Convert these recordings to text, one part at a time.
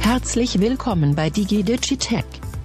Herzlich willkommen bei DigiDigitech,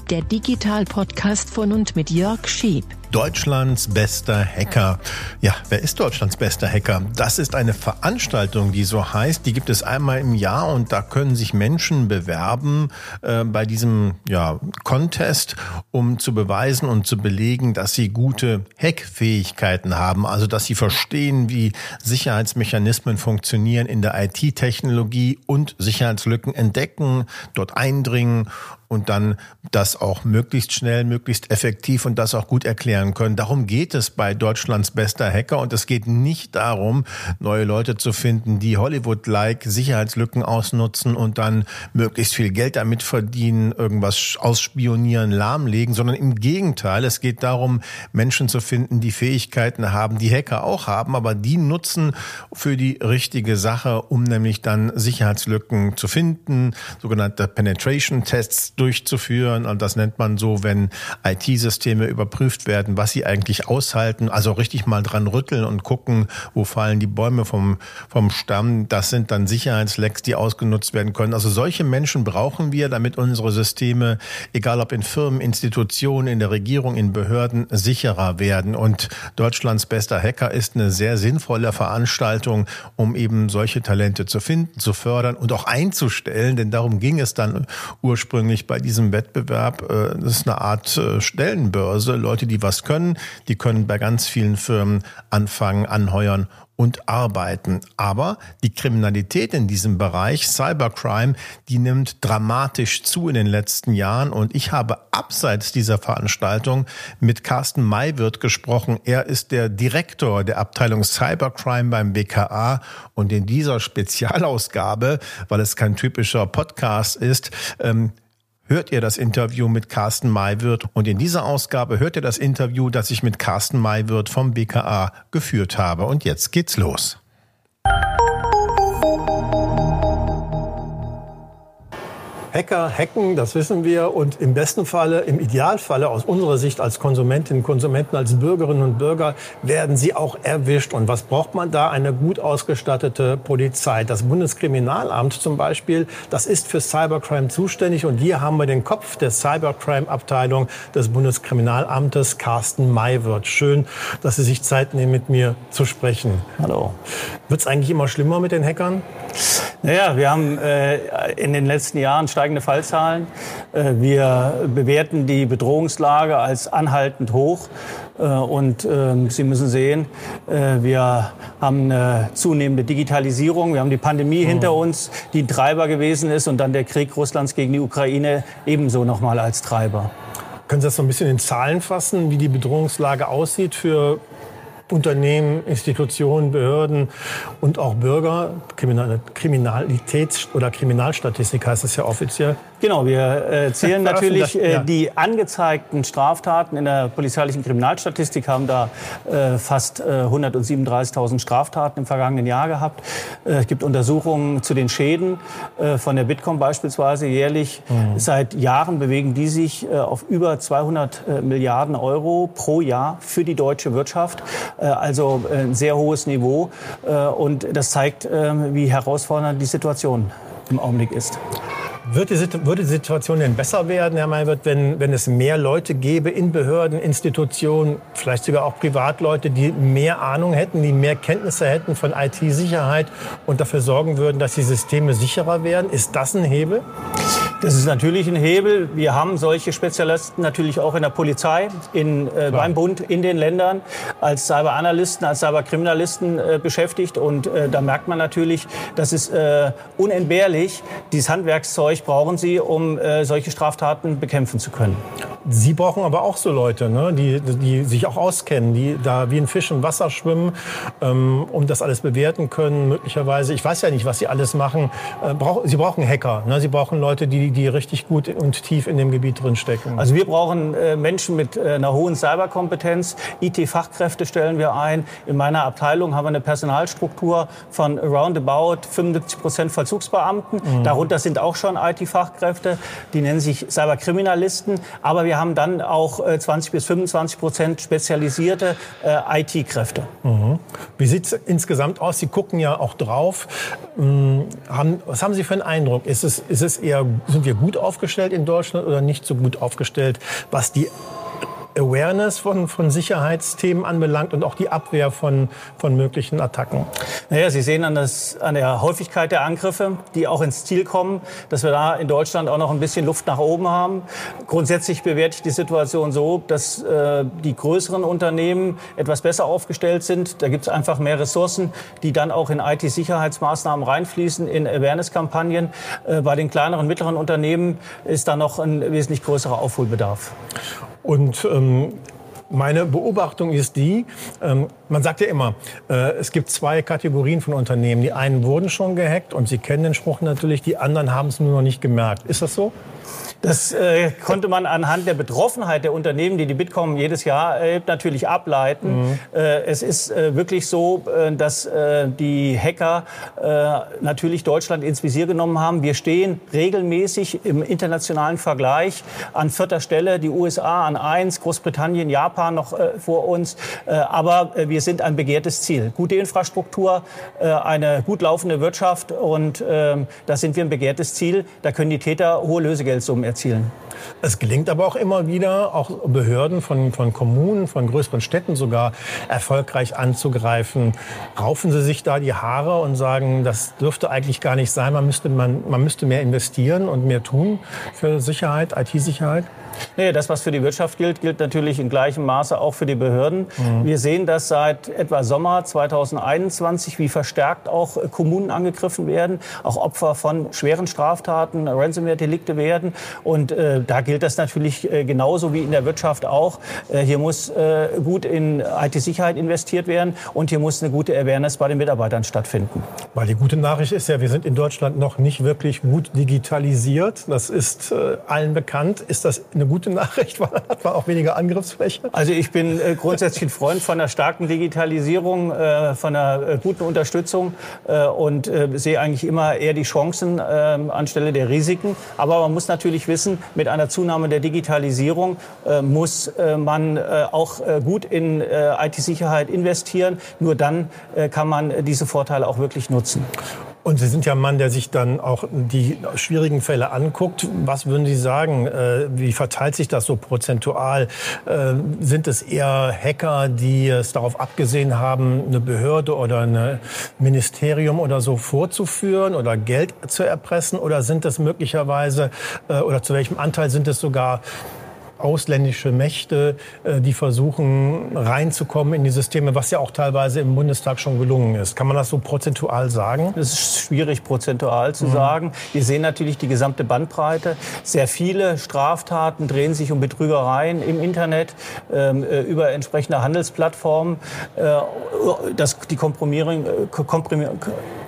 der Digital-Podcast von und mit Jörg Schieb. Deutschlands bester Hacker. Ja, wer ist Deutschlands bester Hacker? Das ist eine Veranstaltung, die so heißt. Die gibt es einmal im Jahr und da können sich Menschen bewerben äh, bei diesem ja, Contest, um zu beweisen und zu belegen, dass sie gute Hackfähigkeiten haben. Also, dass sie verstehen, wie Sicherheitsmechanismen funktionieren in der IT-Technologie und Sicherheitslücken entdecken, dort eindringen und dann das auch möglichst schnell, möglichst effektiv und das auch gut erklären können. Darum geht es bei Deutschlands bester Hacker und es geht nicht darum, neue Leute zu finden, die Hollywood-like Sicherheitslücken ausnutzen und dann möglichst viel Geld damit verdienen, irgendwas ausspionieren, lahmlegen, sondern im Gegenteil, es geht darum, Menschen zu finden, die Fähigkeiten haben, die Hacker auch haben, aber die nutzen für die richtige Sache, um nämlich dann Sicherheitslücken zu finden, sogenannte Penetration Tests durchzuführen. Und das nennt man so, wenn IT-Systeme überprüft werden, was sie eigentlich aushalten. Also richtig mal dran rütteln und gucken, wo fallen die Bäume vom, vom Stamm. Das sind dann Sicherheitslecks, die ausgenutzt werden können. Also solche Menschen brauchen wir, damit unsere Systeme, egal ob in Firmen, Institutionen, in der Regierung, in Behörden, sicherer werden. Und Deutschlands bester Hacker ist eine sehr sinnvolle Veranstaltung, um eben solche Talente zu finden, zu fördern und auch einzustellen. Denn darum ging es dann ursprünglich bei bei diesem Wettbewerb, äh, das ist eine Art äh, Stellenbörse. Leute, die was können, die können bei ganz vielen Firmen anfangen, anheuern und arbeiten. Aber die Kriminalität in diesem Bereich, Cybercrime, die nimmt dramatisch zu in den letzten Jahren. Und ich habe abseits dieser Veranstaltung mit Carsten Maywirt gesprochen. Er ist der Direktor der Abteilung Cybercrime beim BKA. Und in dieser Spezialausgabe, weil es kein typischer Podcast ist, ähm, hört ihr das Interview mit Carsten Maywirt und in dieser Ausgabe hört ihr das Interview, das ich mit Carsten Maywirt vom BKA geführt habe. Und jetzt geht's los. Hacker hacken, das wissen wir. Und im besten Falle, im Idealfalle aus unserer Sicht als Konsumentinnen, Konsumenten, als Bürgerinnen und Bürger werden sie auch erwischt. Und was braucht man da? Eine gut ausgestattete Polizei. Das Bundeskriminalamt zum Beispiel, das ist für Cybercrime zuständig. Und hier haben wir den Kopf der Cybercrime-Abteilung des Bundeskriminalamtes, Carsten Maywirt. Schön, dass Sie sich Zeit nehmen, mit mir zu sprechen. Hallo. Wird es eigentlich immer schlimmer mit den Hackern? Naja, wir haben äh, in den letzten Jahren steigende Fallzahlen. Äh, wir bewerten die Bedrohungslage als anhaltend hoch. Äh, und ähm, Sie müssen sehen, äh, wir haben eine zunehmende Digitalisierung. Wir haben die Pandemie mhm. hinter uns, die ein Treiber gewesen ist. Und dann der Krieg Russlands gegen die Ukraine ebenso nochmal als Treiber. Können Sie das so ein bisschen in Zahlen fassen, wie die Bedrohungslage aussieht für Unternehmen, Institutionen, Behörden und auch Bürger. Kriminalitäts- oder Kriminalstatistik heißt es ja offiziell. Genau, wir äh, zählen natürlich äh, die angezeigten Straftaten. In der polizeilichen Kriminalstatistik haben da äh, fast äh, 137.000 Straftaten im vergangenen Jahr gehabt. Äh, es gibt Untersuchungen zu den Schäden äh, von der Bitkom beispielsweise jährlich. Mhm. Seit Jahren bewegen die sich äh, auf über 200 äh, Milliarden Euro pro Jahr für die deutsche Wirtschaft. Äh, also äh, ein sehr hohes Niveau. Äh, und das zeigt, äh, wie herausfordernd die Situation im Augenblick ist. Wird die, würde die Situation denn besser werden, Herr Maywert, wenn, wenn es mehr Leute gäbe in Behörden, Institutionen, vielleicht sogar auch Privatleute, die mehr Ahnung hätten, die mehr Kenntnisse hätten von IT-Sicherheit und dafür sorgen würden, dass die Systeme sicherer werden? Ist das ein Hebel? Das ist natürlich ein Hebel. Wir haben solche Spezialisten natürlich auch in der Polizei, in, äh, beim Bund, in den Ländern als Cyberanalysten, als Cyberkriminalisten äh, beschäftigt. Und äh, da merkt man natürlich, das ist äh, unentbehrlich. Dieses Handwerkszeug brauchen sie, um äh, solche Straftaten bekämpfen zu können. Sie brauchen aber auch so Leute, ne, die, die sich auch auskennen, die da wie ein Fisch im Wasser schwimmen, ähm, um das alles bewerten können, möglicherweise. Ich weiß ja nicht, was sie alles machen. Äh, brauch, sie brauchen Hacker, ne? sie brauchen Leute, die die richtig gut und tief in dem Gebiet drin stecken? Also wir brauchen äh, Menschen mit äh, einer hohen Cyberkompetenz. IT-Fachkräfte stellen wir ein. In meiner Abteilung haben wir eine Personalstruktur von roundabout 75 Prozent Vollzugsbeamten. Mhm. Darunter sind auch schon IT-Fachkräfte. Die nennen sich Cyberkriminalisten. Aber wir wir haben dann auch 20 bis 25 Prozent spezialisierte IT-Kräfte. Mhm. Wie sieht es insgesamt aus? Sie gucken ja auch drauf. Hm, haben, was haben Sie für einen Eindruck? Ist es, ist es eher, sind wir gut aufgestellt in Deutschland oder nicht so gut aufgestellt, was die Awareness von, von Sicherheitsthemen anbelangt und auch die Abwehr von, von möglichen Attacken? Naja, Sie sehen an, das, an der Häufigkeit der Angriffe, die auch ins Ziel kommen, dass wir da in Deutschland auch noch ein bisschen Luft nach oben haben. Grundsätzlich bewerte ich die Situation so, dass äh, die größeren Unternehmen etwas besser aufgestellt sind. Da gibt es einfach mehr Ressourcen, die dann auch in IT-Sicherheitsmaßnahmen reinfließen, in Awareness-Kampagnen. Äh, bei den kleineren, mittleren Unternehmen ist da noch ein wesentlich größerer Aufholbedarf. Und ähm, meine Beobachtung ist die, ähm, man sagt ja immer, äh, es gibt zwei Kategorien von Unternehmen. Die einen wurden schon gehackt und Sie kennen den Spruch natürlich, die anderen haben es nur noch nicht gemerkt. Ist das so? Das äh, konnte man anhand der Betroffenheit der Unternehmen, die die Bitkom jedes Jahr erhebt, natürlich ableiten. Mhm. Äh, es ist äh, wirklich so, äh, dass äh, die Hacker äh, natürlich Deutschland ins Visier genommen haben. Wir stehen regelmäßig im internationalen Vergleich an vierter Stelle, die USA an eins, Großbritannien, Japan noch vor uns. aber wir sind ein begehrtes Ziel. Gute Infrastruktur, eine gut laufende Wirtschaft und ähm, da sind wir ein begehrtes Ziel. Da können die Täter hohe Lösegeldsummen erzielen. Es gelingt aber auch immer wieder, auch Behörden von, von Kommunen, von größeren Städten sogar erfolgreich anzugreifen. Raufen Sie sich da die Haare und sagen, das dürfte eigentlich gar nicht sein, man müsste, man, man müsste mehr investieren und mehr tun für Sicherheit, IT-Sicherheit? Nee, das, was für die Wirtschaft gilt, gilt natürlich in gleichem Maße auch für die Behörden. Mhm. Wir sehen das seit etwa Sommer 2021, wie verstärkt auch Kommunen angegriffen werden, auch Opfer von schweren Straftaten, Ransomware-Delikte werden. Und äh, da gilt das natürlich äh, genauso wie in der Wirtschaft auch. Äh, hier muss äh, gut in IT-Sicherheit investiert werden und hier muss eine gute Awareness bei den Mitarbeitern stattfinden. Weil die gute Nachricht ist ja, wir sind in Deutschland noch nicht wirklich gut digitalisiert. Das ist äh, allen bekannt. Ist das eine eine gute Nachricht, weil dann hat man auch weniger Angriffsfläche. Also ich bin äh, grundsätzlich ein Freund von einer starken Digitalisierung, äh, von einer äh, guten Unterstützung und sehe eigentlich immer eher die Chancen äh, anstelle der Risiken. Aber man muss natürlich wissen, mit einer Zunahme der Digitalisierung muss man auch gut in IT-Sicherheit investieren. Nur dann kann man diese Vorteile auch wirklich nutzen. Und Sie sind ja ein Mann, der sich dann auch die schwierigen Fälle anguckt. Was würden Sie sagen? Äh, wie verteilt sich das so prozentual? Äh, sind es eher Hacker, die es darauf abgesehen haben, eine Behörde oder ein Ministerium oder so vorzuführen oder Geld zu erpressen? Oder sind es möglicherweise, äh, oder zu welchem Anteil sind es sogar ausländische Mächte, äh, die versuchen reinzukommen in die Systeme, was ja auch teilweise im Bundestag schon gelungen ist. Kann man das so prozentual sagen? Das ist schwierig prozentual zu mhm. sagen. Wir sehen natürlich die gesamte Bandbreite. Sehr viele Straftaten drehen sich um Betrügereien im Internet ähm, äh, über entsprechende Handelsplattformen. Äh, das, die Komprimierung, Komprimierung,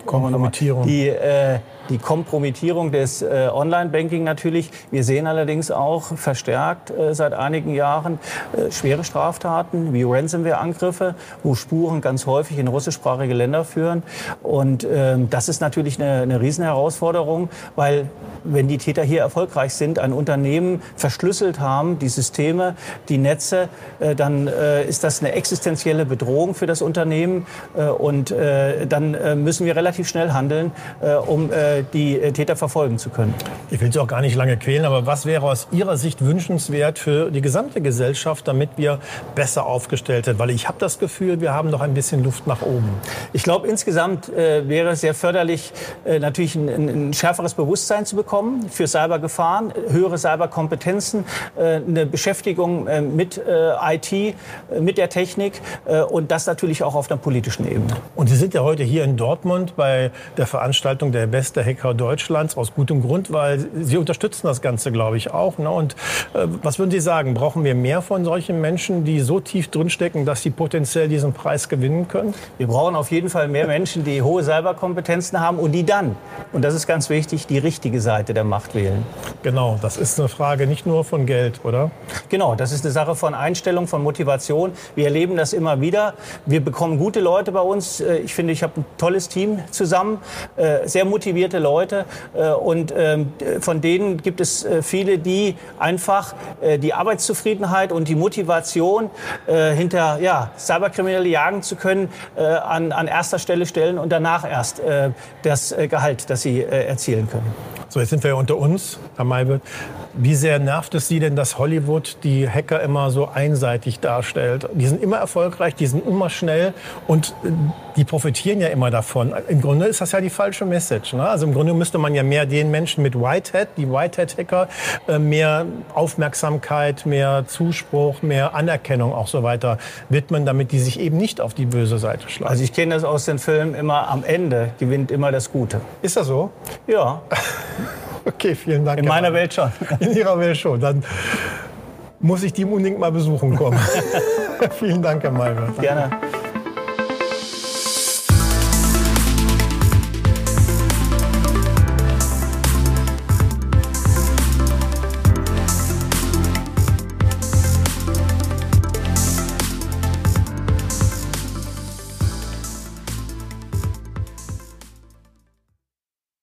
Kompromittierung. Die, äh, die Kompromittierung des äh, Online-Banking natürlich. Wir sehen allerdings auch verstärkt äh, seit einigen Jahren äh, schwere Straftaten wie Ransomware-Angriffe, wo Spuren ganz häufig in russischsprachige Länder führen. Und ähm, das ist natürlich eine, eine Riesenherausforderung, weil wenn die Täter hier erfolgreich sind, ein Unternehmen verschlüsselt haben, die Systeme, die Netze, äh, dann äh, ist das eine existenzielle Bedrohung für das Unternehmen. Äh, und äh, dann äh, müssen wir relativ schnell handeln, äh, um die Täter verfolgen zu können. Ich will Sie auch gar nicht lange quälen, aber was wäre aus Ihrer Sicht wünschenswert für die gesamte Gesellschaft, damit wir besser aufgestellt sind? Weil ich habe das Gefühl, wir haben noch ein bisschen Luft nach oben. Ich glaube, insgesamt wäre es sehr förderlich, natürlich ein, ein schärferes Bewusstsein zu bekommen für Cybergefahren, höhere Cyberkompetenzen, äh, eine Beschäftigung äh, mit äh, IT, mit der Technik und das natürlich auch auf der politischen Ebene. Und Sie sind ja heute hier in Dortmund bei der Veranstaltung der beste Hacker Deutschlands aus gutem Grund, weil Sie unterstützen das Ganze, glaube ich, auch. Ne? Und was würden Sie sagen, brauchen wir mehr von solchen Menschen, die so tief drinstecken, dass sie potenziell diesen Preis gewinnen können? Wir brauchen auf jeden Fall mehr Menschen, die hohe Cyberkompetenzen haben und die dann, und das ist ganz wichtig, die richtige Seite Seite der Macht wählen. Genau, das ist eine Frage nicht nur von Geld, oder? Genau, das ist eine Sache von Einstellung, von Motivation. Wir erleben das immer wieder. Wir bekommen gute Leute bei uns. Äh, ich finde, ich habe ein tolles Team, zusammen, äh, sehr motivierte Leute. Äh, und ähm, von denen gibt es äh, viele, die einfach äh, die Arbeitszufriedenheit und die Motivation, hinter ja, Cyberkriminelle jagen zu können, an, an erster Stelle stellen und danach erst das Gehalt, das sie erzielen können. So, jetzt sind wir unter uns, Herr Maywirt. Wie sehr nervt es Sie denn, dass Hollywood die Hacker immer so einseitig darstellt? Die sind immer erfolgreich, die sind immer schnell und die profitieren ja immer davon. Im Grunde ist das ja die falsche Message. Ne? Also im Grunde müsste man ja mehr den Menschen mit Whitehead, die Whitehead-Hacker, äh, mehr Aufmerksamkeit, mehr Zuspruch, mehr Anerkennung auch so weiter widmen, damit die sich eben nicht auf die böse Seite schlagen. Also ich kenne das aus den Filmen immer, am Ende gewinnt immer das Gute. Ist das so? Ja. Okay, vielen Dank. In meiner Welt schon. In Ihrer Welt schon. Dann muss ich die unbedingt mal besuchen kommen. vielen Dank, Herr Malwert. Gerne.